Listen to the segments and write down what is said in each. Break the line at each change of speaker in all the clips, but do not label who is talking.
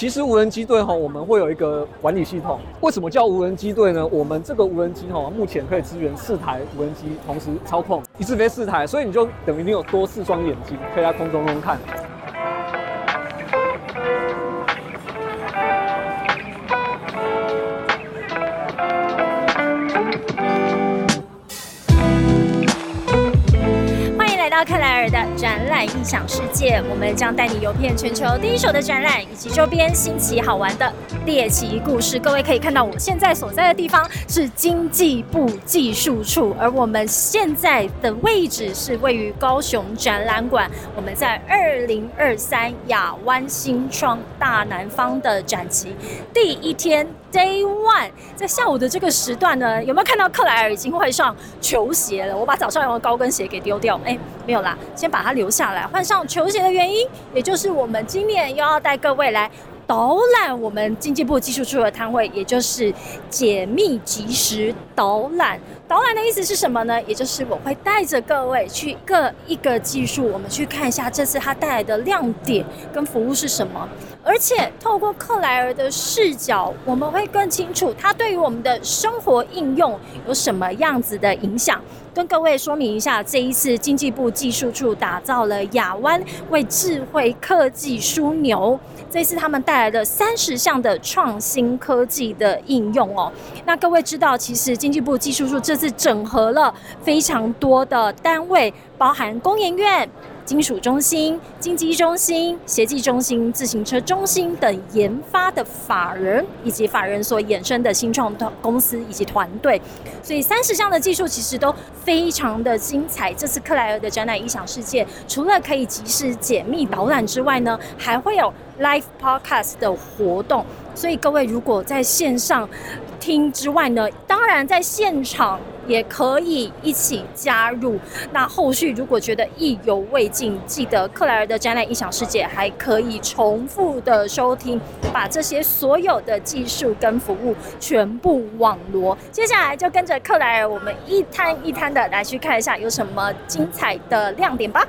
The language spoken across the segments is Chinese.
其实无人机队哈，我们会有一个管理系统。为什么叫无人机队呢？我们这个无人机哈，目前可以支援四台无人机同时操控，一次飞四台，所以你就等于你有多四双眼睛，可以在空中中看。
克莱尔的展览异想世界，我们将带你游遍全球第一手的展览以及周边新奇好玩的猎奇故事。各位可以看到，我现在所在的地方是经济部技术处，而我们现在的位置是位于高雄展览馆。我们在二零二三亚湾新创大南方的展期第一天。Day one，在下午的这个时段呢，有没有看到克莱尔已经换上球鞋了？我把早上用的高跟鞋给丢掉，哎，没有啦，先把它留下来，换上球鞋的原因，也就是我们今年又要带各位来。导览我们经济部技术处的摊位，也就是解密即时导览。导览的意思是什么呢？也就是我会带着各位去各一个技术，我们去看一下这次它带来的亮点跟服务是什么。而且透过克莱尔的视角，我们会更清楚它对于我们的生活应用有什么样子的影响。跟各位说明一下，这一次经济部技术处打造了亚湾为智慧科技枢纽，这次他们带来的三十项的创新科技的应用哦。那各位知道，其实经济部技术处这次整合了非常多的单位，包含工研院。金属中心、经济中心、协技中心、自行车中心等研发的法人以及法人所衍生的新创公司以及团队，所以三十项的技术其实都非常的精彩。这次克莱尔的展览异想世界，除了可以及时解密导览之外呢，还会有 live podcast 的活动。所以各位如果在线上听之外呢，当然在现场。也可以一起加入。那后续如果觉得意犹未尽，记得克莱尔的展览异想世界还可以重复的收听，把这些所有的技术跟服务全部网罗。接下来就跟着克莱尔，我们一摊一摊的来去看一下有什么精彩的亮点吧。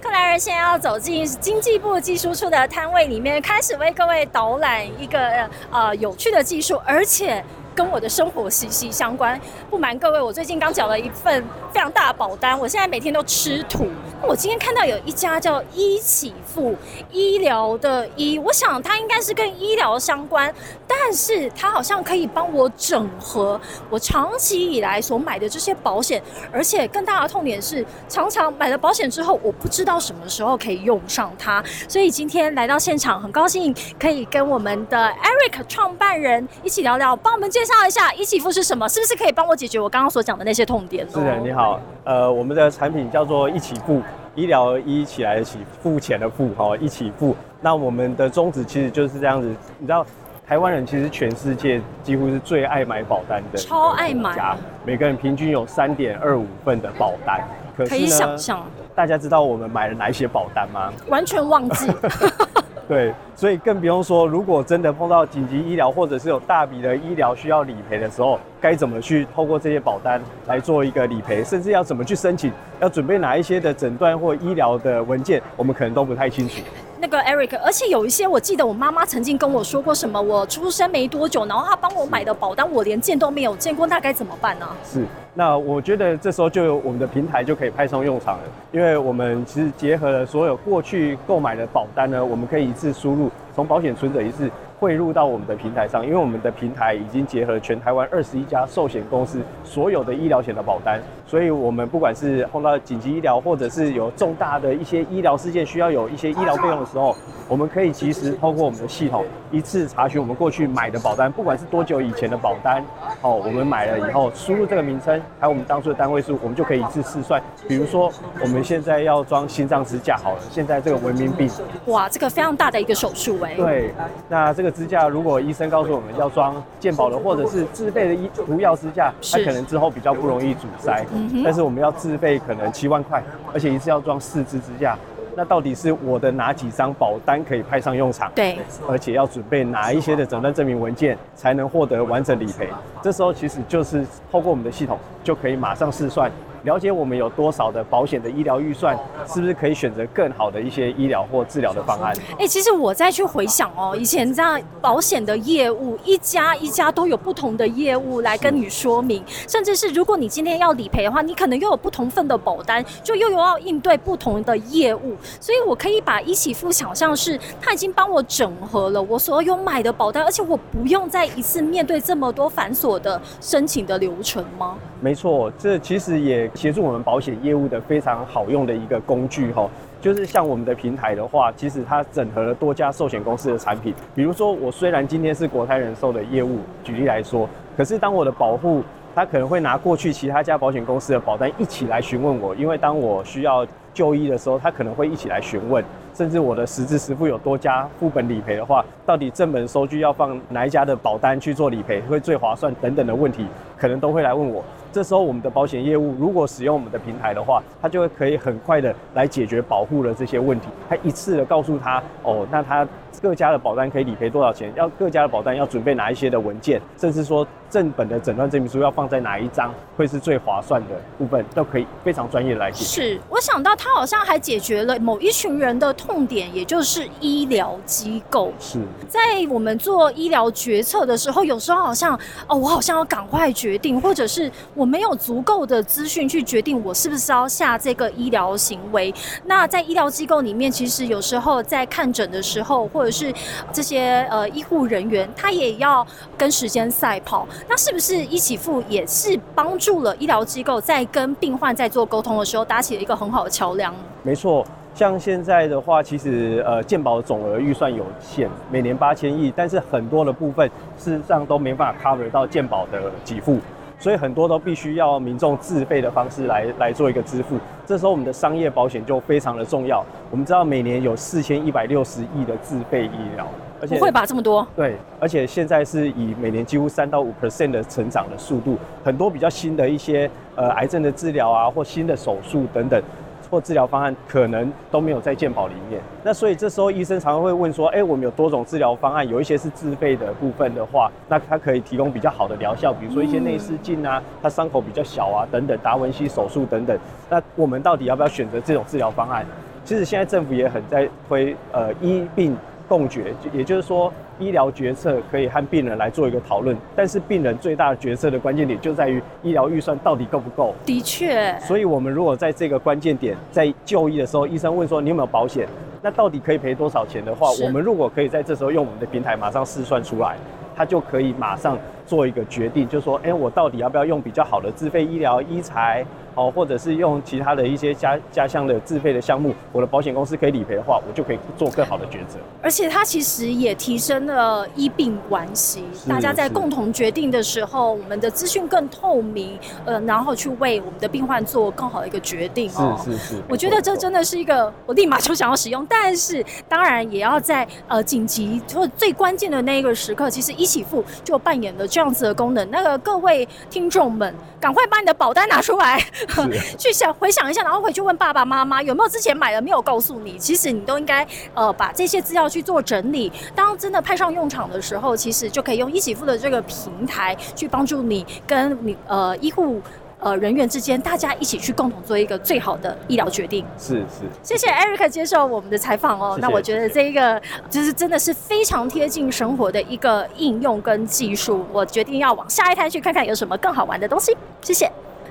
克莱尔现在要走进经济部技术处的摊位里面，开始为各位导览一个呃有趣的技术，而且。跟我的生活息息相关。不瞒各位，我最近刚缴了一份非常大的保单，我现在每天都吃土。我今天看到有一家叫医起付医疗的医，我想它应该是跟医疗相关，但是它好像可以帮我整合我长期以来所买的这些保险，而且更大的痛点是，常常买了保险之后，我不知道什么时候可以用上它。所以今天来到现场，很高兴可以跟我们的 Eric 创办人一起聊聊，帮我们介。介绍一下一起付是什么？是不是可以帮我解决我刚刚所讲的那些痛点？
是的，你好，呃，我们的产品叫做一起付，医疗一起来的起，付钱的付，哈，一起付。那我们的宗旨其实就是这样子，你知道，台湾人其实全世界几乎是最爱买保单的，
超爱买，
每个人平均有三点二五份的保单。
可以想象，
大家知道我们买了哪一些保单吗？
完全忘记。
对，所以更不用说，如果真的碰到紧急医疗，或者是有大笔的医疗需要理赔的时候，该怎么去透过这些保单来做一个理赔，甚至要怎么去申请，要准备哪一些的诊断或医疗的文件，我们可能都不太清楚。
那个 Eric，而且有一些我记得我妈妈曾经跟我说过什么，我出生没多久，然后她帮我买的保单，我连见都没有见过，那该怎么办呢？
是，那我觉得这时候就有我们的平台就可以派上用场了，因为我们其实结合了所有过去购买的保单呢，我们可以一次输入，从保险存者一次。汇入到我们的平台上，因为我们的平台已经结合全台湾二十一家寿险公司所有的医疗险的保单，所以我们不管是碰到紧急医疗，或者是有重大的一些医疗事件需要有一些医疗费用的时候，我们可以及时透过我们的系统一次查询我们过去买的保单，不管是多久以前的保单，哦，我们买了以后输入这个名称，还有我们当初的单位数，我们就可以一次试算。比如说我们现在要装心脏支架，好了，现在这个文明病，
哇，这个非常大的一个手术哎。
对，那这个。支架，如果医生告诉我们要装健保的，或者是自费的医毒药支架，它可能之后比较不容易阻塞。但是我们要自费可能七万块，而且一次要装四支支架，那到底是我的哪几张保单可以派上用场？
对，
而且要准备哪一些的诊断证明文件才能获得完整理赔？这时候其实就是透过我们的系统就可以马上试算。了解我们有多少的保险的医疗预算，是不是可以选择更好的一些医疗或治疗的方案？
哎，其实我再去回想哦，以前这样保险的业务，一家一家都有不同的业务来跟你说明，甚至是如果你今天要理赔的话，你可能又有不同份的保单，就又有要应对不同的业务，所以我可以把一起付想象是，他已经帮我整合了我所有买的保单，而且我不用再一次面对这么多繁琐的申请的流程吗？
没错，这其实也协助我们保险业务的非常好用的一个工具哈。就是像我们的平台的话，其实它整合了多家寿险公司的产品。比如说，我虽然今天是国泰人寿的业务，举例来说，可是当我的保护，他可能会拿过去其他家保险公司的保单一起来询问我，因为当我需要就医的时候，他可能会一起来询问。甚至我的实质实付有多家副本理赔的话，到底正本收据要放哪一家的保单去做理赔会最划算等等的问题，可能都会来问我。这时候我们的保险业务如果使用我们的平台的话，它就会可以很快的来解决保护的这些问题，它一次的告诉他哦，那他各家的保单可以理赔多少钱，要各家的保单要准备哪一些的文件，甚至说正本的诊断证明书要放在哪一张会是最划算的部分，都可以非常专业来解
决。是，我想到他好像还解决了某一群人的。痛点也就是医疗机构
是
在我们做医疗决策的时候，有时候好像哦，我好像要赶快决定，或者是我没有足够的资讯去决定我是不是要下这个医疗行为。那在医疗机构里面，其实有时候在看诊的时候，或者是这些呃医护人员，他也要跟时间赛跑。那是不是一起付也是帮助了医疗机构在跟病患在做沟通的时候，搭起了一个很好的桥梁？
没错。像现在的话，其实呃，健保的总额预算有限，每年八千亿，但是很多的部分事实上都没办法 cover 到健保的给付，所以很多都必须要民众自费的方式来来做一个支付。这时候我们的商业保险就非常的重要。我们知道每年有四千一百六十亿的自费医疗，
而且不会吧这么多？
对，而且现在是以每年几乎三到五 percent 的成长的速度，很多比较新的一些呃癌症的治疗啊，或新的手术等等。或治疗方案可能都没有在健保里面，那所以这时候医生常常会问说：，哎，我们有多种治疗方案，有一些是自费的部分的话，那它可以提供比较好的疗效，比如说一些内视镜啊，它伤口比较小啊，等等，达文西手术等等。那我们到底要不要选择这种治疗方案？其实现在政府也很在推呃医病共决，也就是说。医疗决策可以和病人来做一个讨论，但是病人最大的决策的关键点就在于医疗预算到底够不够。
的确，
所以我们如果在这个关键点在就医的时候，医生问说你有没有保险，那到底可以赔多少钱的话，我们如果可以在这时候用我们的平台马上试算出来，他就可以马上做一个决定，就说，哎，我到底要不要用比较好的自费医疗医材？哦，或者是用其他的一些家家乡的自费的项目，我的保险公司可以理赔的话，我就可以做更好的抉择。
而且它其实也提升了医病关系，大家在共同决定的时候，我们的资讯更透明，呃，然后去为我们的病患做更好的一个决定
哦。是是是，
我觉得这真的是一个我立马就想要使用，但是当然也要在呃紧急或最关键的那一个时刻，其实一起付就扮演了这样子的功能。那个各位听众们，赶快把你的保单拿出来。去想回想一下，然后回去问爸爸妈妈有没有之前买了没有告诉你，其实你都应该呃把这些资料去做整理。当真的派上用场的时候，其实就可以用一起付的这个平台去帮助你跟你呃医护呃人员之间，大家一起去共同做一个最好的医疗决定。
是是，
谢谢 Eric 接受我们的采访哦。那我觉得这一个就是真的是非常贴近生活的一个应用跟技术。我决定要往下一摊去看看有什么更好玩的东西。谢谢。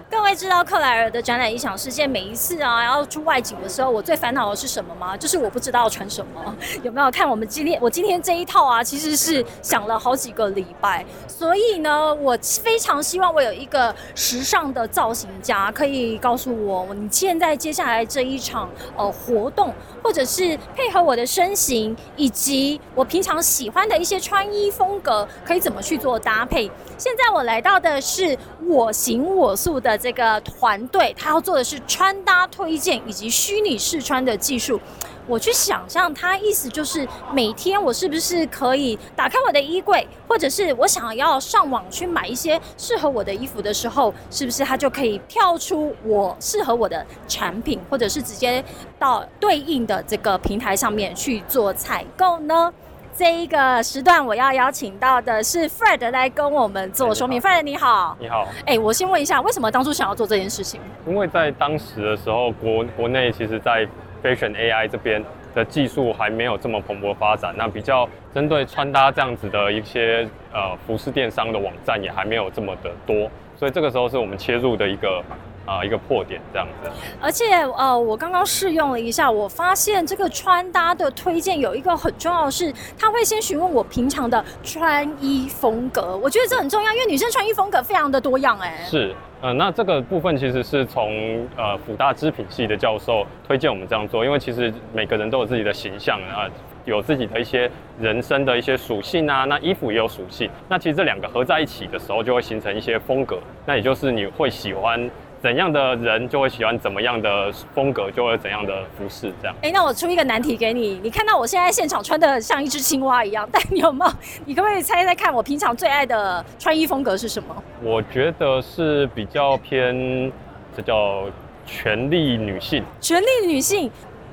各位知道克莱尔的展览异想世界每一次啊要出外景的时候，我最烦恼的是什么吗？就是我不知道穿什么。有没有看我们今天我今天这一套啊？其实是想了好几个礼拜，所以呢，我非常希望我有一个时尚的造型家可以告诉我，你现在接下来这一场呃活动，或者是配合我的身形以及我平常喜欢的一些穿衣风格，可以怎么去做搭配。现在我来到的是我行我素的这个团队，他要做的是穿搭推荐以及虚拟试穿的技术。我去想象，他意思就是每天我是不是可以打开我的衣柜，或者是我想要上网去买一些适合我的衣服的时候，是不是他就可以跳出我适合我的产品，或者是直接到对应的这个平台上面去做采购呢？这一个时段我要邀请到的是 Fred 来跟我们做说明。Fred 你好，
你好。
哎，我先问一下，为什么当初想要做这件事情？
因为在当时的时候，国国内其实，在 Fashion AI 这边的技术还没有这么蓬勃发展，那比较针对穿搭这样子的一些呃服饰电商的网站也还没有这么的多，所以这个时候是我们切入的一个。啊，一个破点这样子。
而且，呃，我刚刚试用了一下，我发现这个穿搭的推荐有一个很重要的是，他会先询问我平常的穿衣风格。我觉得这很重要，因为女生穿衣风格非常的多样，哎。
是，呃，那这个部分其实是从呃辅大织品系的教授推荐我们这样做，因为其实每个人都有自己的形象啊，有自己的一些人生的一些属性啊，那衣服也有属性，那其实这两个合在一起的时候，就会形成一些风格，那也就是你会喜欢。怎样的人就会喜欢怎么样的风格，就会怎样的服饰这样。
哎，那我出一个难题给你，你看到我现在现场穿的像一只青蛙一样，但你有没有？你可不可以猜猜看，我平常最爱的穿衣风格是什么？
我觉得是比较偏，这叫权力女性。
权力女性。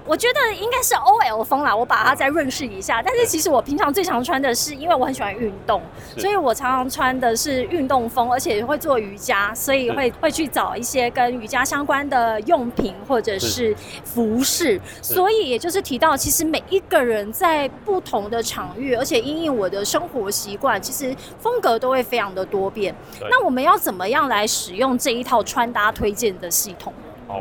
我觉得应该是 O L 风啦，我把它再润饰一下。但是其实我平常最常穿的是，因为我很喜欢运动，所以我常常穿的是运动风，而且会做瑜伽，所以会会去找一些跟瑜伽相关的用品或者是服饰。所以也就是提到，其实每一个人在不同的场域，而且因应我的生活习惯，其实风格都会非常的多变。那我们要怎么样来使用这一套穿搭推荐的系统？
好。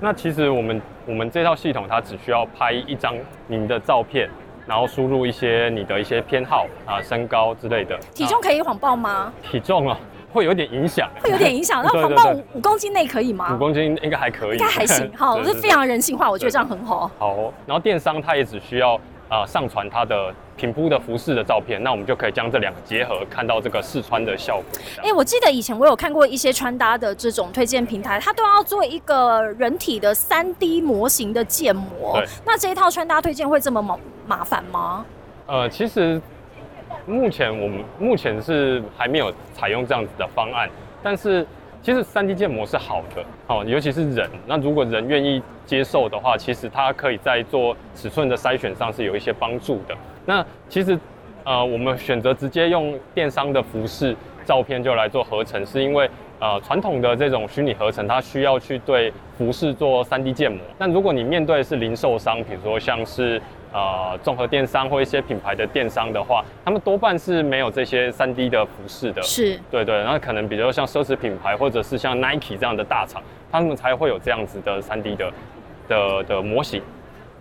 那其实我们我们这套系统，它只需要拍一张您的照片，然后输入一些你的一些偏好啊、身高之类的。
体重可以谎报吗？
体重啊，会有点影响。
会有点影响。那谎报五五公斤内可以吗？
五公斤应该还可以。
应该还行。好，是非常人性化，我觉得这样很好。
好，然后电商它也只需要。啊，上传它的平铺的服饰的照片，那我们就可以将这两个结合，看到这个试穿的效果。
哎，我记得以前我有看过一些穿搭的这种推荐平台，它都要做一个人体的三 D 模型的建模。那这一套穿搭推荐会这么麻麻烦吗？
呃，其实目前我们目前是还没有采用这样子的方案，但是。其实三 D 建模是好的，哦，尤其是人。那如果人愿意接受的话，其实它可以在做尺寸的筛选上是有一些帮助的。那其实，呃，我们选择直接用电商的服饰照片就来做合成，是因为呃，传统的这种虚拟合成，它需要去对服饰做三 D 建模。那如果你面对的是零售商，比如说像是。呃，综合电商或一些品牌的电商的话，他们多半是没有这些三 D 的服饰的。
是，
对对，那可能比如像奢侈品牌或者是像 Nike 这样的大厂，他们才会有这样子的三 D 的的的模型。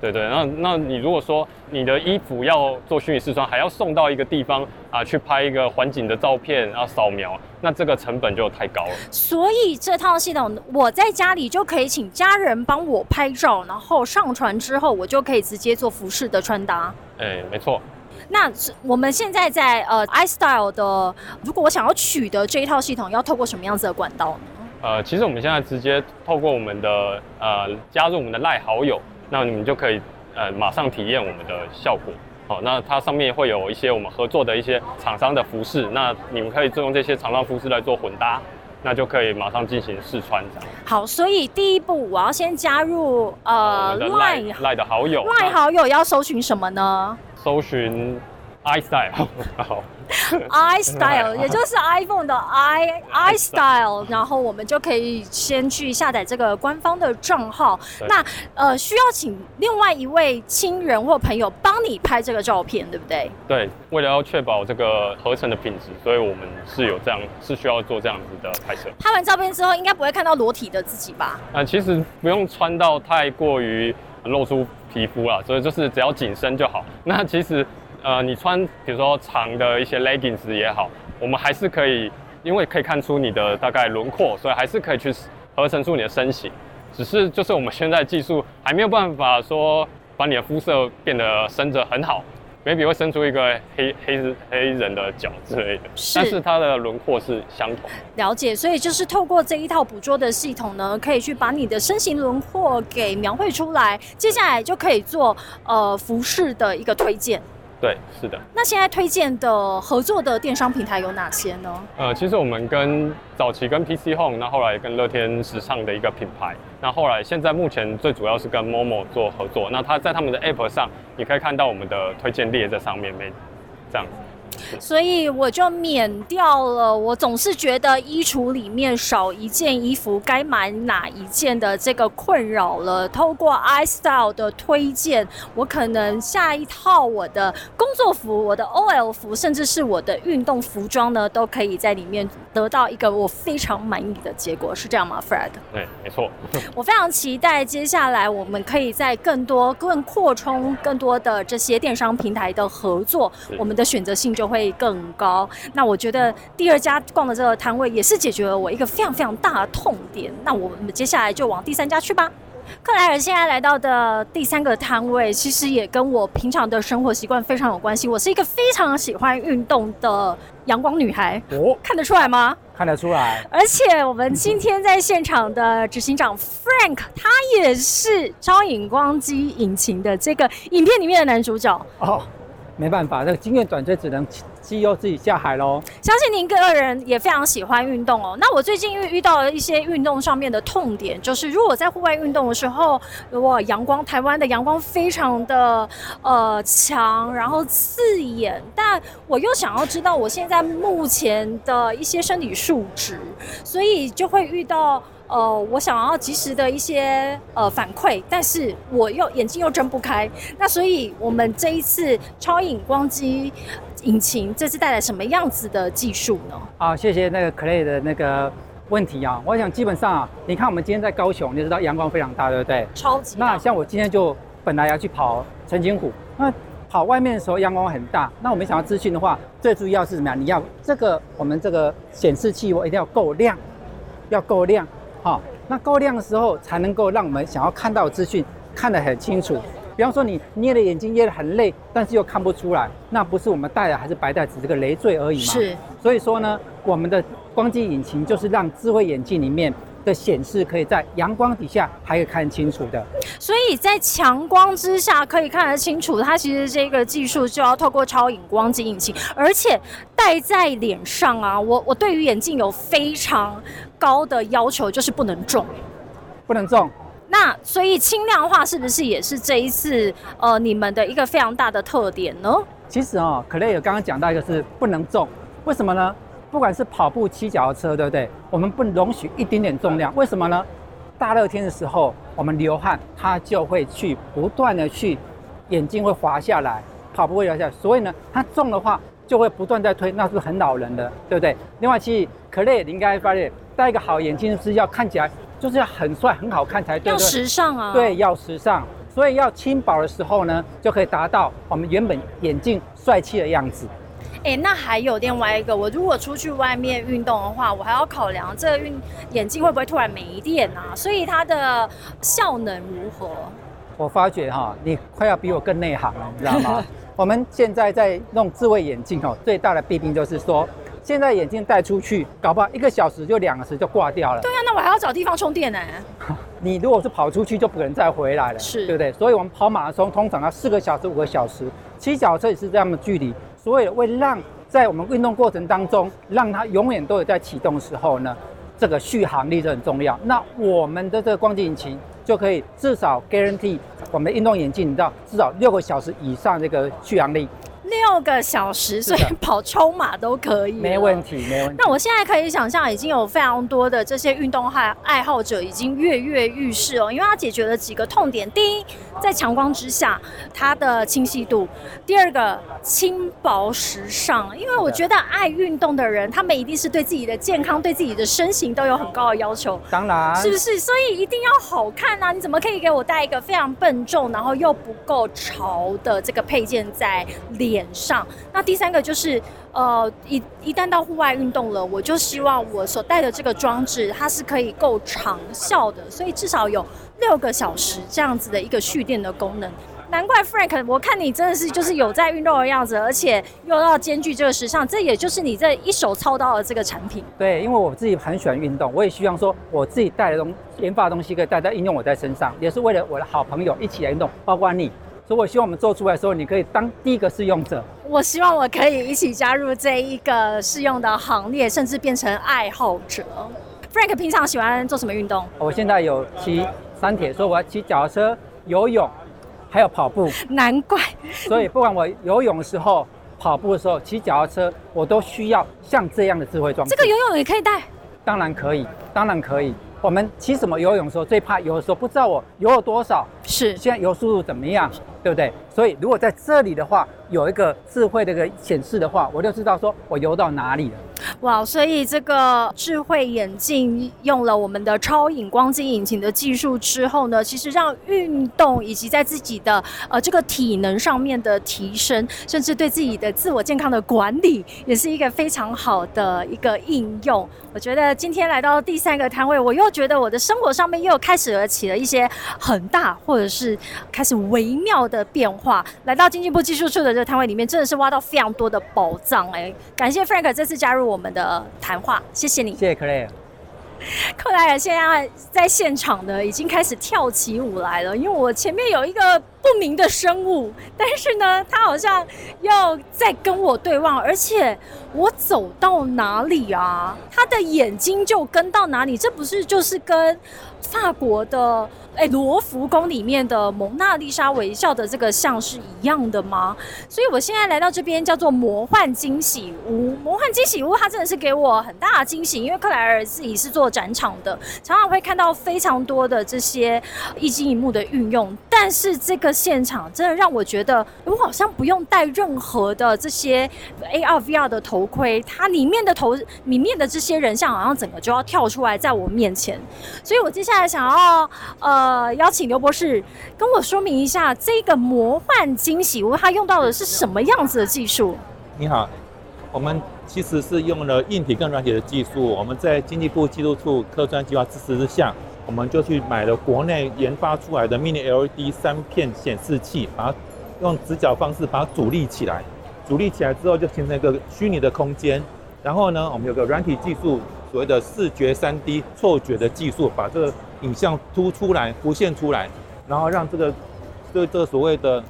对对，那那你如果说你的衣服要做虚拟试穿，还要送到一个地方啊，去拍一个环境的照片，然后扫描，那这个成本就太高了。
所以这套系统，我在家里就可以请家人帮我拍照，然后上传之后，我就可以直接做服饰的穿搭。
哎，没错。
那我们现在在呃 iStyle 的，如果我想要取得这一套系统，要透过什么样子的管道呢？
呃，其实我们现在直接透过我们的呃加入我们的赖好友。那你们就可以呃马上体验我们的效果，好，那它上面会有一些我们合作的一些厂商的服饰，那你们可以用这些厂商服饰来做混搭，那就可以马上进行试穿这样。
好，所以第一步我要先加入呃
赖赖的好友，
赖好友要搜寻什么呢？
搜寻 iStyle，好。
iStyle，也就是 iPhone 的 i iStyle，然后我们就可以先去下载这个官方的账号。那呃，需要请另外一位亲人或朋友帮你拍这个照片，对不对？
对，为了要确保这个合成的品质，所以我们是有这样是需要做这样子的拍摄。
拍完照片之后，应该不会看到裸体的自己吧？
啊，其实不用穿到太过于露出皮肤了，所以就是只要紧身就好。那其实。呃，你穿比如说长的一些 leggings 也好，我们还是可以，因为可以看出你的大概轮廓，所以还是可以去合成出你的身形。只是就是我们现在技术还没有办法说把你的肤色变得深着很好，maybe 会生出一个黑黑黑人的脚之类的，但是它的轮廓是相同。
了解，所以就是透过这一套捕捉的系统呢，可以去把你的身形轮廓给描绘出来，接下来就可以做呃服饰的一个推荐。
对，是的。
那现在推荐的合作的电商平台有哪些呢？
呃，其实我们跟早期跟 PC Home，那后来跟乐天时尚的一个品牌，那后来现在目前最主要是跟 Momo 做合作。那他在他们的 App 上，你可以看到我们的推荐列在上面，没这样子。
所以我就免掉了。我总是觉得衣橱里面少一件衣服，该买哪一件的这个困扰了。透过 iStyle 的推荐，我可能下一套我的工作服、我的 OL 服，甚至是我的运动服装呢，都可以在里面得到一个我非常满意的结果。是这样吗，Fred？
对，没错。
我非常期待接下来我们可以在更多、更扩充更多的这些电商平台的合作，我们的选择性就会更高。那我觉得第二家逛的这个摊位也是解决了我一个非常非常大的痛点。那我们接下来就往第三家去吧。克莱尔现在来到的第三个摊位，其实也跟我平常的生活习惯非常有关系。我是一个非常喜欢运动的阳光女孩，
哦，
看得出来吗？
看得出来。
而且我们今天在现场的执行长 Frank，他也是超影光机引擎的这个影片里面的男主角。
哦，没办法，这个经验短缺，只能肌肉自己下海喽。
相信您个人也非常喜欢运动哦。那我最近遇遇到了一些运动上面的痛点，就是如果在户外运动的时候，哇，阳光，台湾的阳光非常的呃强，然后刺眼，但我又想要知道我现在目前的一些身体数值，所以就会遇到。呃，我想要及时的一些呃反馈，但是我又眼睛又睁不开，那所以我们这一次超影光机引擎这次带来什么样子的技术呢？
好，谢谢那个 Clay 的那个问题啊。我想基本上啊，你看我们今天在高雄，你知道阳光非常大，对不对？
超级大。
那像我今天就本来要去跑澄清湖，那跑外面的时候阳光很大，那我们想要资讯的话，最主要是什么呀？你要这个我们这个显示器我一定要够亮，要够亮。好，那够亮的时候，才能够让我们想要看到资讯看得很清楚。比方说，你捏的眼睛捏得很累，但是又看不出来，那不是我们戴的还是白戴，只是个累赘而已嘛。
是。
所以说呢，我们的光机引擎就是让智慧眼镜里面的显示可以在阳光底下还可以看清楚的。
所以在强光之下可以看得清楚，它其实这个技术就要透过超影光机引擎，而且戴在脸上啊，我我对于眼镜有非常。高的要求就是不能重，
不能重。
那所以轻量化是不是也是这一次呃你们的一个非常大的特点呢？
其实哦，可雷尔刚刚讲到一个是不能重，为什么呢？不管是跑步、骑脚踏车，对不对？我们不容许一丁点重量，为什么呢？大热天的时候，我们流汗，它就会去不断的去眼睛会滑下来，跑步会滑下来，所以呢，它重的话就会不断在推，那是很恼人的，对不对？另外，其实可雷尔应该发现。戴一个好眼镜是要看起来就是要很帅很好看才对，
要时尚啊，
对，要时尚，所以要轻薄的时候呢，就可以达到我们原本眼镜帅气的样子。
哎，那还有另外一个，我如果出去外面运动的话，我还要考量这个运眼镜会不会突然没电啊？所以它的效能如何？
我发觉哈，你快要比我更内行了，你知道吗？我们现在在弄智慧眼镜哦，最大的弊病就是说。现在眼镜戴出去，搞不好一个小时就两个时就挂掉了。
对啊，那我还要找地方充电呢。
你如果是跑出去，就不可能再回来了，
是，
对不对？所以我们跑马拉松通常要四个小时、五个小时，骑脚车也是这样的距离。所以为让在我们运动过程当中，让它永远都有在启动的时候呢，这个续航力是很重要。那我们的这个光机引擎就可以至少 guarantee 我们的运动眼镜，你知道至少六个小时以上这个续航力。
六个小时，所以跑超马都可以，
没问题，没问题。
那我现在可以想象，已经有非常多的这些运动爱爱好者已经跃跃欲试哦，因为它解决了几个痛点。第一，在强光之下，它的清晰度；第二个，轻薄时尚。因为我觉得爱运动的人，他们一定是对自己的健康、对自己的身形都有很高的要求，
当然，
是不是？所以一定要好看啊！你怎么可以给我带一个非常笨重，然后又不够潮的这个配件在脸？脸上，那第三个就是，呃，一一旦到户外运动了，我就希望我所带的这个装置，它是可以够长效的，所以至少有六个小时这样子的一个蓄电的功能。难怪 Frank，我看你真的是就是有在运动的样子，而且又要兼具这个时尚，这也就是你这一手操刀的这个产品。
对，因为我自己很喜欢运动，我也希望说我自己带的东研发的东西可以带在应用我在身上，也是为了我的好朋友一起来运动，包括你。所以我希望我们做出来的时候，你可以当第一个试用者。
我希望我可以一起加入这一个试用的行列，甚至变成爱好者。Frank 平常喜欢做什么运动？
我现在有骑山铁，所以我要骑脚踏车、游泳，还有跑步。
难怪，
所以不管我游泳的时候、跑步的时候、骑脚踏车，我都需要像这样的智慧装置。
这个游泳也可以带。
当然可以，当然可以。我们骑什么游泳的时候最怕游的时候不知道我游了多少，
是
现在游速度怎么样，对不对？所以如果在这里的话，有一个智慧的一个显示的话，我就知道说我游到哪里了。
哇，所以这个智慧眼镜用了我们的超影光机引擎的技术之后呢，其实让运动以及在自己的呃这个体能上面的提升，甚至对自己的自我健康的管理，也是一个非常好的一个应用。我觉得今天来到第三个摊位，我又觉得我的生活上面又开始了起了一些很大或者是开始微妙的变化。来到经济部技术处的这个摊位里面，真的是挖到非常多的宝藏哎！感谢 Frank 这次加入我们的谈话，谢谢你。
谢谢 Clare。
克莱尔现在在现场呢，已经开始跳起舞来了。因为我前面有一个不明的生物，但是呢，他好像要在跟我对望，而且我走到哪里啊，他的眼睛就跟到哪里。这不是就是跟法国的？哎，罗浮宫里面的蒙娜丽莎微笑的这个像是一样的吗？所以我现在来到这边叫做魔幻惊喜屋。魔幻惊喜屋它真的是给我很大的惊喜，因为克莱尔自己是做展场的，常常会看到非常多的这些一机一幕的运用。但是这个现场真的让我觉得，我好像不用戴任何的这些 AR VR 的头盔，它里面的头里面的这些人像好像整个就要跳出来在我面前。所以我接下来想要呃。邀请刘博士跟我说明一下这个魔幻惊喜屋，它用到的是什么样子的技术？
你好，我们其实是用了硬体跟软体的技术。我们在经济部技术处科专计划支持之下，我们就去买了国内研发出来的 Mini LED 三片显示器，把它用直角方式把它阻立起来。阻立起来之后，就形成一个虚拟的空间。然后呢，我们有个软体技术，所谓的视觉三 D 错觉的技术，把这个。影像突出来，浮现出来，然后让这个，这这所谓的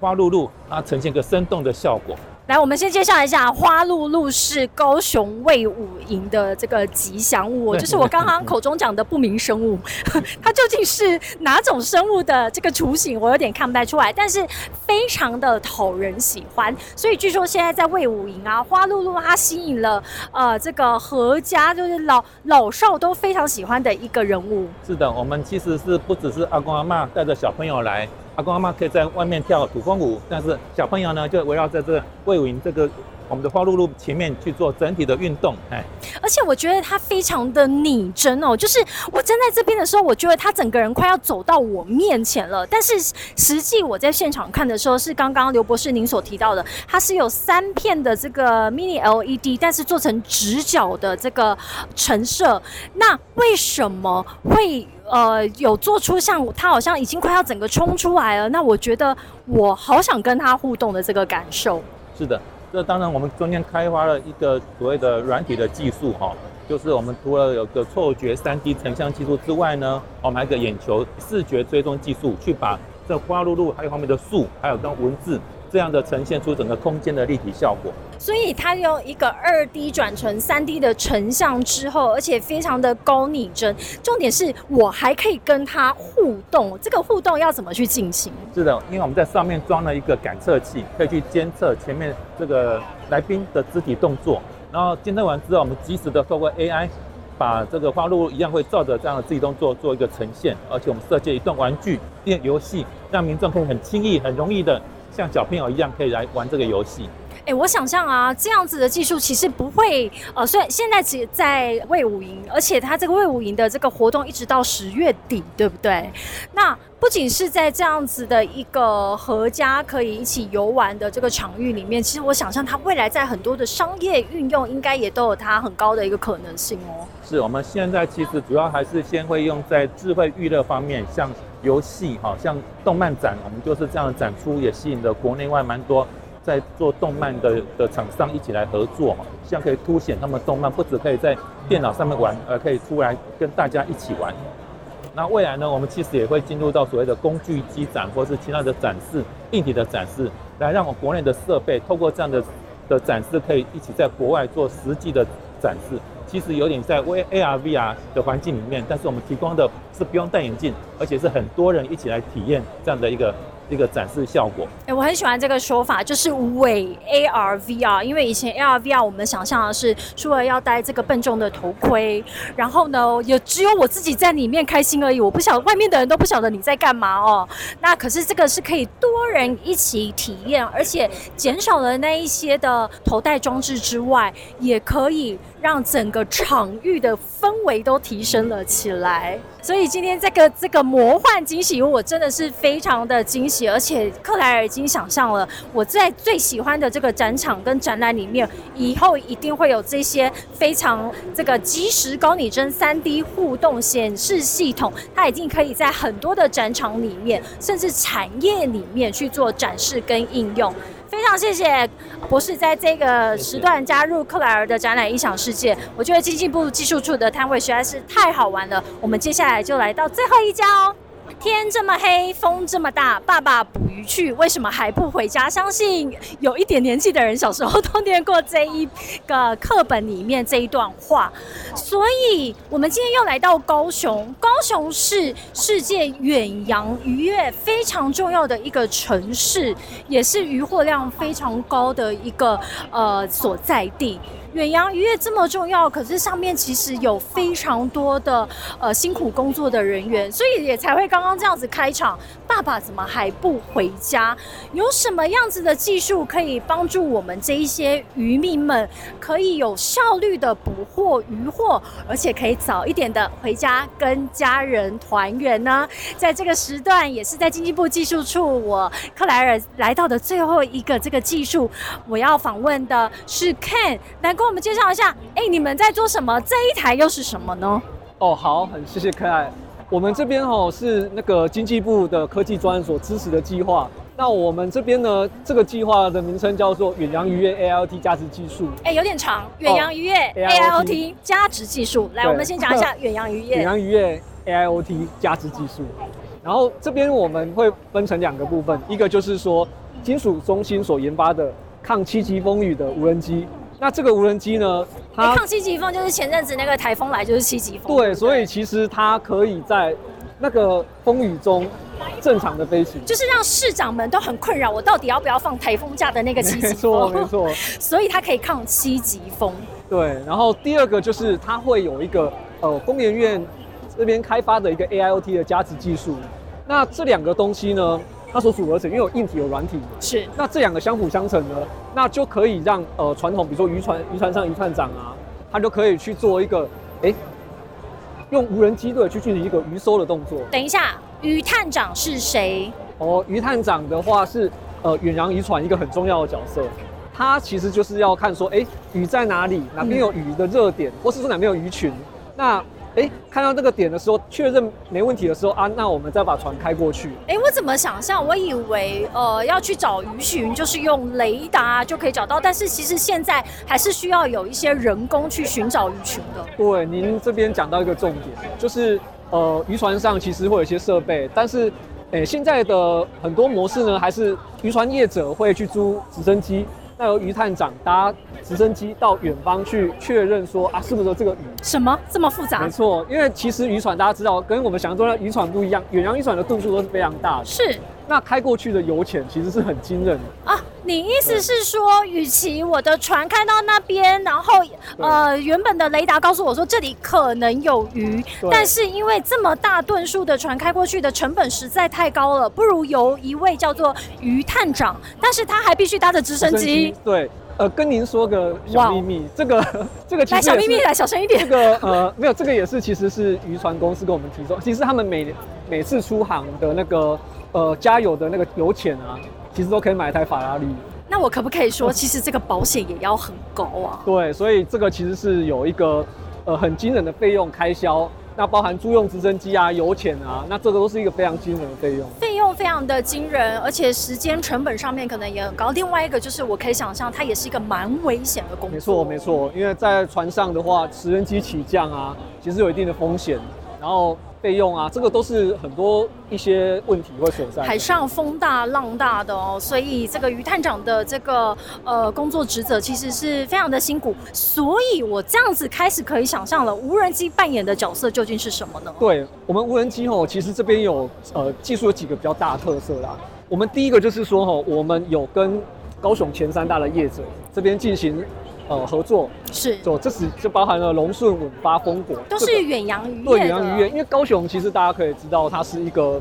花露露，它呈现个生动的效果。
来，我们先介绍一下花露露是高雄卫武营的这个吉祥物，就是我刚刚口中讲的不明生物。它究竟是哪种生物的这个雏形，我有点看不太出来，但是非常的讨人喜欢。所以据说现在在卫武营啊，花露露它吸引了呃这个阖家，就是老老少都非常喜欢的一个人物。
是的，我们其实是不只是阿公阿妈带着小朋友来。阿公阿妈可以在外面跳土风舞，但是小朋友呢，就围绕在这魏武营这个我们的花露露前面去做整体的运动。哎，
而且我觉得它非常的拟真哦，就是我站在这边的时候，我觉得它整个人快要走到我面前了。但是实际我在现场看的时候，是刚刚刘博士您所提到的，它是有三片的这个 mini LED，但是做成直角的这个陈设。那为什么会？呃，有做出像他好像已经快要整个冲出来了，那我觉得我好想跟他互动的这个感受。
是的，这当然我们中间开发了一个所谓的软体的技术哈，就是我们除了有个错觉三 D 成像技术之外呢，我们还有个眼球视觉追踪技术，去把这花露露还有后面的树，还有跟文字。这样的呈现出整个空间的立体效果，
所以它用一个二 D 转成三 D 的成像之后，而且非常的高拟真。重点是我还可以跟它互动，这个互动要怎么去进行？
是的，因为我们在上面装了一个感测器，可以去监测前面这个来宾的肢体动作，然后监测完之后，我们及时的透过 AI 把这个花露一样会照着这样的肢体动作做一个呈现，而且我们设计一段玩具电游戏，让民众可以很轻易、很容易的。像小朋友一样可以来玩这个游戏。
哎，我想象啊，这样子的技术其实不会，呃，虽然现在只在魏武营，而且它这个魏武营的这个活动一直到十月底，对不对？那不仅是在这样子的一个合家可以一起游玩的这个场域里面，其实我想象它未来在很多的商业运用，应该也都有它很高的一个可能性哦。
是我们现在其实主要还是先会用在智慧娱乐方面，像游戏，哈，像动漫展，我们就是这样的展出，也吸引了国内外蛮多。在做动漫的的厂商一起来合作哈，这样可以凸显他们动漫不止可以在电脑上面玩，而可以出来跟大家一起玩。那未来呢，我们其实也会进入到所谓的工具机展或是其他的展示、硬体的展示，来让我国内的设备透过这样的的展示，可以一起在国外做实际的展示。其实有点在 V A R V R 的环境里面，但是我们提供的是不用戴眼镜，而且是很多人一起来体验这样的一个。一个展示效果，
哎，我很喜欢这个说法，就是伪 AR VR，因为以前 AR VR 我们想象的是除了要戴这个笨重的头盔，然后呢，也只有我自己在里面开心而已，我不晓外面的人都不晓得你在干嘛哦。那可是这个是可以多人一起体验，而且减少了那一些的头戴装置之外，也可以让整个场域的氛围都提升了起来。所以今天这个这个魔幻惊喜，我真的是非常的惊喜，而且克莱尔已经想象了我在最喜欢的这个展场跟展览里面，以后一定会有这些非常这个即时高拟真三 D 互动显示系统，它已经可以在很多的展场里面，甚至产业里面去做展示跟应用。非常谢谢博士在这个时段加入克莱尔的展览音响世界。我觉得经济部技术处的摊位实在是太好玩了。我们接下来就来到最后一家哦。天这么黑，风这么大，爸爸捕鱼去，为什么还不回家？相信有一点年纪的人小时候都念过这一个课本里面这一段话。所以，我们今天又来到高雄，高雄是世界远洋渔业非常重要的一个城市，也是渔获量非常高的一个呃所在地。远洋渔业这么重要，可是上面其实有非常多的呃辛苦工作的人员，所以也才会刚刚这样子开场。爸爸怎么还不回家？有什么样子的技术可以帮助我们这一些渔民们可以有效率的捕获渔获，而且可以早一点的回家跟家人团圆呢？在这个时段，也是在经济部技术处，我克莱尔来到的最后一个这个技术，我要访问的是 Ken 来。跟我们介绍一下，哎，你们在做什么？这一台又是什么呢？
哦，好，很谢谢可爱。我们这边哦是那个经济部的科技专所支持的计划。那我们这边呢，这个计划的名称叫做远洋渔业 A I O T 价值技术。
哎，有点长。远洋渔业 A I O T 价值技术。来，我们先讲一下远洋渔业。
远洋渔业 A I O T 价值技术。然后这边我们会分成两个部分，一个就是说金属中心所研发的抗七级风雨的无人机。那这个无人机呢？
它抗七级风就是前阵子那个台风来就是七级风。
对，所以其实它可以在那个风雨中正常的飞行。
就是让市长们都很困扰，我到底要不要放台风假的那个七级
风？没错，没错。
所以它可以抗七级风。
对，然后第二个就是它会有一个呃工研院这边开发的一个 AIoT 的加值技术。那这两个东西呢？它所组合成，因为有硬体有软体，
是。
那这两个相辅相成呢，那就可以让呃传统，比如说渔船渔船上渔船长啊，他就可以去做一个，哎，用无人机队去进行一个鱼收的动作。
等一下，渔探长是谁？
哦，渔探长的话是呃远洋渔船一个很重要的角色，他其实就是要看说，哎，鱼在哪里，哪边有鱼的热点，或是说哪边有鱼群，那。哎，看到这个点的时候，确认没问题的时候啊，那我们再把船开过去。
哎，我怎么想象？我以为呃要去找鱼群，就是用雷达就可以找到，但是其实现在还是需要有一些人工去寻找鱼群的。
对，您这边讲到一个重点，就是呃渔船上其实会有一些设备，但是诶现在的很多模式呢，还是渔船业者会去租直升机。那由鱼探长搭直升机到远方去确认说啊，是不是这个鱼？
什么这么复杂？
没错，因为其实渔船大家知道，跟我们想象中的渔船不一样，远洋渔船的度数都是非常大的。
是。
那开过去的油潜其实是很惊人的
啊！你意思是说，与其我的船开到那边，然后呃原本的雷达告诉我说这里可能有鱼，但是因为这么大吨数的船开过去的成本实在太高了，不如由一位叫做鱼探长，但是他还必须搭着直升机。
对，呃，跟您说个小秘密，这个 这个
来小秘密来小声一点。
这个呃没有，这个也是其实是渔船公司跟我们提供，其实他们每每次出航的那个。呃，加油的那个油钱啊，其实都可以买一台法拉利。
那我可不可以说，其实这个保险也要很高啊？
对，所以这个其实是有一个呃很惊人的费用开销，那包含租用直升机啊、油钱啊，那这个都是一个非常惊人的费用。
费用非常的惊人，而且时间成本上面可能也很高。另外一个就是我可以想象，它也是一个蛮危险的工作。
没错，没错，因为在船上的话，直升机起降啊，其实有一定的风险，然后。费用啊，这个都是很多一些问题会存在。
海上风大浪大的哦，所以这个于探长的这个呃工作职责其实是非常的辛苦，所以我这样子开始可以想象了，无人机扮演的角色究竟是什么呢？
对我们无人机哦，其实这边有呃技术有几个比较大的特色啦。我们第一个就是说吼，我们有跟高雄前三大的业者这边进行呃合作，
是，
就这是就包含了龙顺、五八、丰果，
都是远洋渔业
远洋渔业，因为高雄其实大家可以知道，它是一个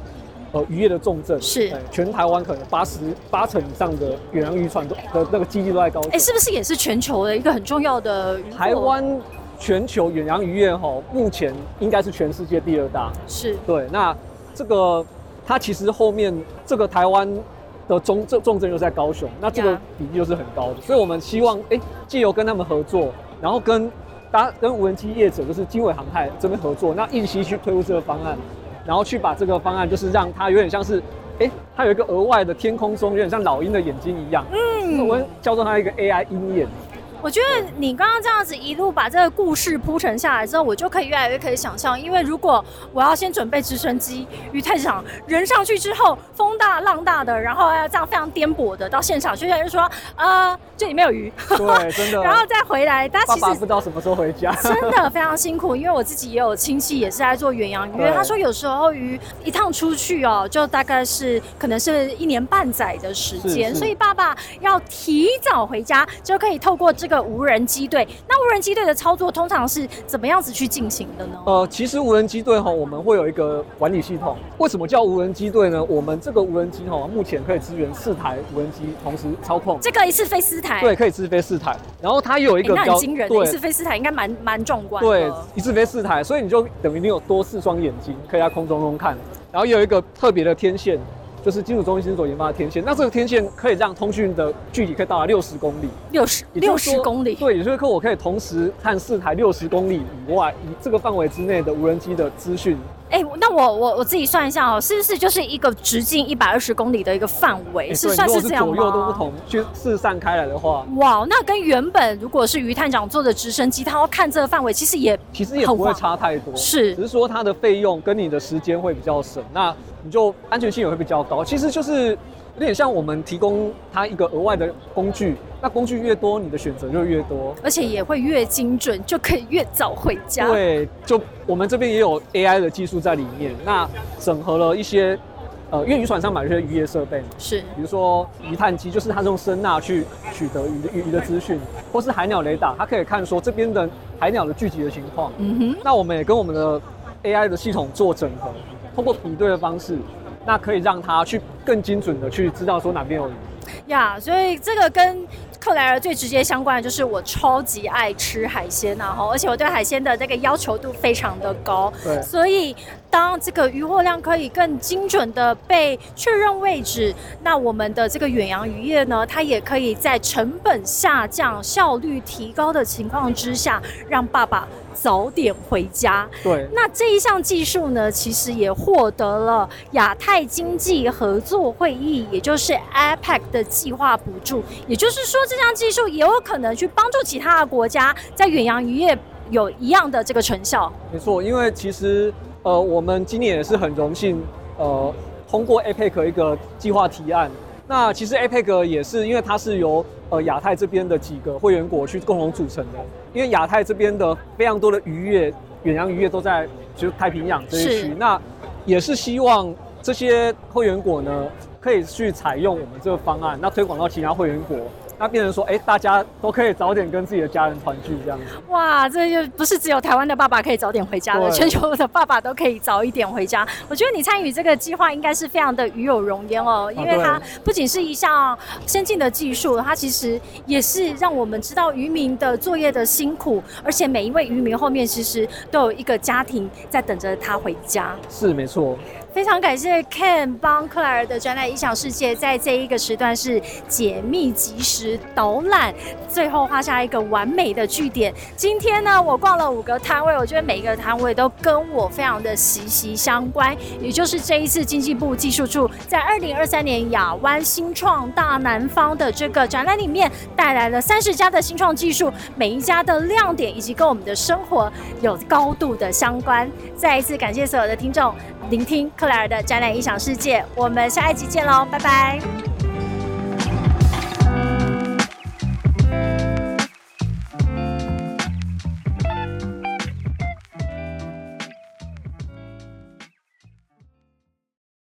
呃渔业的重镇，
是。
哎全台湾可能八十八成以上的远洋渔船都的那个基地都在高雄。
哎，是不是也是全球的一个很重要的
台湾全球远洋渔业哈，目前应该是全世界第二大。
是。
对，那这个它其实后面这个台湾的重重重症又在高雄，那这个比例又是很高的，所以我们希望哎，借由跟他们合作，然后跟大家跟无人机业者就是经纬航太这边合作，那硬息去推出这个方案，然后去把这个方案就是让它有点像是。哎，它有一个额外的天空中，有点像老鹰的眼睛一样。嗯，我们叫做它一个 AI 鹰眼。
我觉得你刚刚这样子一路把这个故事铺陈下来之后，我就可以越来越可以想象，因为如果我要先准备直升机，于太场人上去之后，风大浪大的，然后要这样非常颠簸的到现场，就像就说，呃，这里面有鱼，
对，真的。
然后再回来，但
爸
其实
爸不知道什么时候回家。
真的非常辛苦，因为我自己也有亲戚也是在做远洋渔业，
对
他说有时候鱼一趟出去哦，就大概是可能是一年半载的时间，所以爸爸要提早回家，就可以透过这个无人机队。那无人机队的操作通常是怎么样子去进行的呢？
呃，其实无人机队哈，我们会有一个管理系统。为什么叫无人机队呢？我们这个无人机哈，目前可以支援四台无人机同时操控。
这个一次飞四台，
对，可以直飞四台。然后它有一个比较
很惊人的，一次飞四台应该蛮蛮壮观。
对，一次飞四台，所以你就等于你有多四双眼睛可以在空中中看。然后有一个特别的天线，就是金属中心所研发的天线。那这个天线可以让通讯的距离可以到达六十公里。
六十六十公里，
对，也就是说我可以同时看四台六十公里以外，以这个范围之内的无人机的资讯。
哎、那我我我自己算一下哦，是不是就是一个直径一百二十公里的一个范围？
欸
是
算是
这样吗？
左右都不同，去四散开来的话，
哇，那跟原本如果是于探长坐的直升机，他要看这个范围，其实也
其实也不会差太多。
是
只是说它的费用跟你的时间会比较省，那你就安全性也会比较高。其实就是有点像我们提供它一个额外的工具，那工具越多，你的选择就越多。
而且也会越精准，就可以越早回家。，
对，就我们这边也有 AI 的技术在里面，那整合了一些，呃，因为渔船上买了一些渔业设备嘛，
是
比如说鱼探机，就是它用声呐去取得鱼的鱼的资讯，或是海鸟雷达，它可以看说这边的海鸟的聚集的情况。
嗯哼，
那我们也跟我们的 AI 的系统做整合，通过比对的方式，那可以让他去更精准的去知道说哪边有鱼。
呀所以这个跟克莱尔最直接相关的就是我超级爱吃海鲜呐、哈，而且我对海鲜的这个要求度非常的高。
对
所以当这个渔获量可以更精准的被确认位置，那我们的这个远洋渔业呢，它也可以在成本下降、效率提高的情况之下，让爸爸早点回家。
对，
那这一项技术呢，其实也获得了亚太经济合作会议，也就是 APEC 的计划补助。也就是说，这项技术也有可能去帮助其他的国家在远洋渔业有一样的这个成效。
没错，因为其实呃，我们今年也是很荣幸，呃，通过 APEC 一个计划提案。那其实 APEC 也是因为它是由呃亚太这边的几个会员国去共同组成的，因为亚太这边的非常多的渔业、远洋渔业都在就是太平洋这一区，那也是希望这些会员国呢可以去采用我们这个方案，那推广到其他会员国。那变成说，哎、大家都可以早点跟自己的家人团聚这样子。
哇，这就不是只有台湾的爸爸可以早点回家了，全球的爸爸都可以早一点回家。我觉得你参与这个计划应该是非常的与有荣焉哦，因为它不仅是一项先进的技术，它其实也是让我们知道渔民的作业的辛苦，而且每一位渔民后面其实都有一个家庭在等着他回家。
是没错，
非常感谢 Ken 帮克莱尔的展览影响世界，在这一个时段是解密及时导览，最后画下一个完美的句点。今天呢，我逛了五个摊位，我觉得每一个摊位都跟我非常的息息相关，也就是这一次经济部技术处在二零二三年亚湾新创大南方的这个展览里面带来了三十家的新创技术，每一家的亮点以及跟我们的生活有高度的相关。再一次感谢所有的听众聆听克莱尔的展览影响世界，我们下一集见喽，拜拜。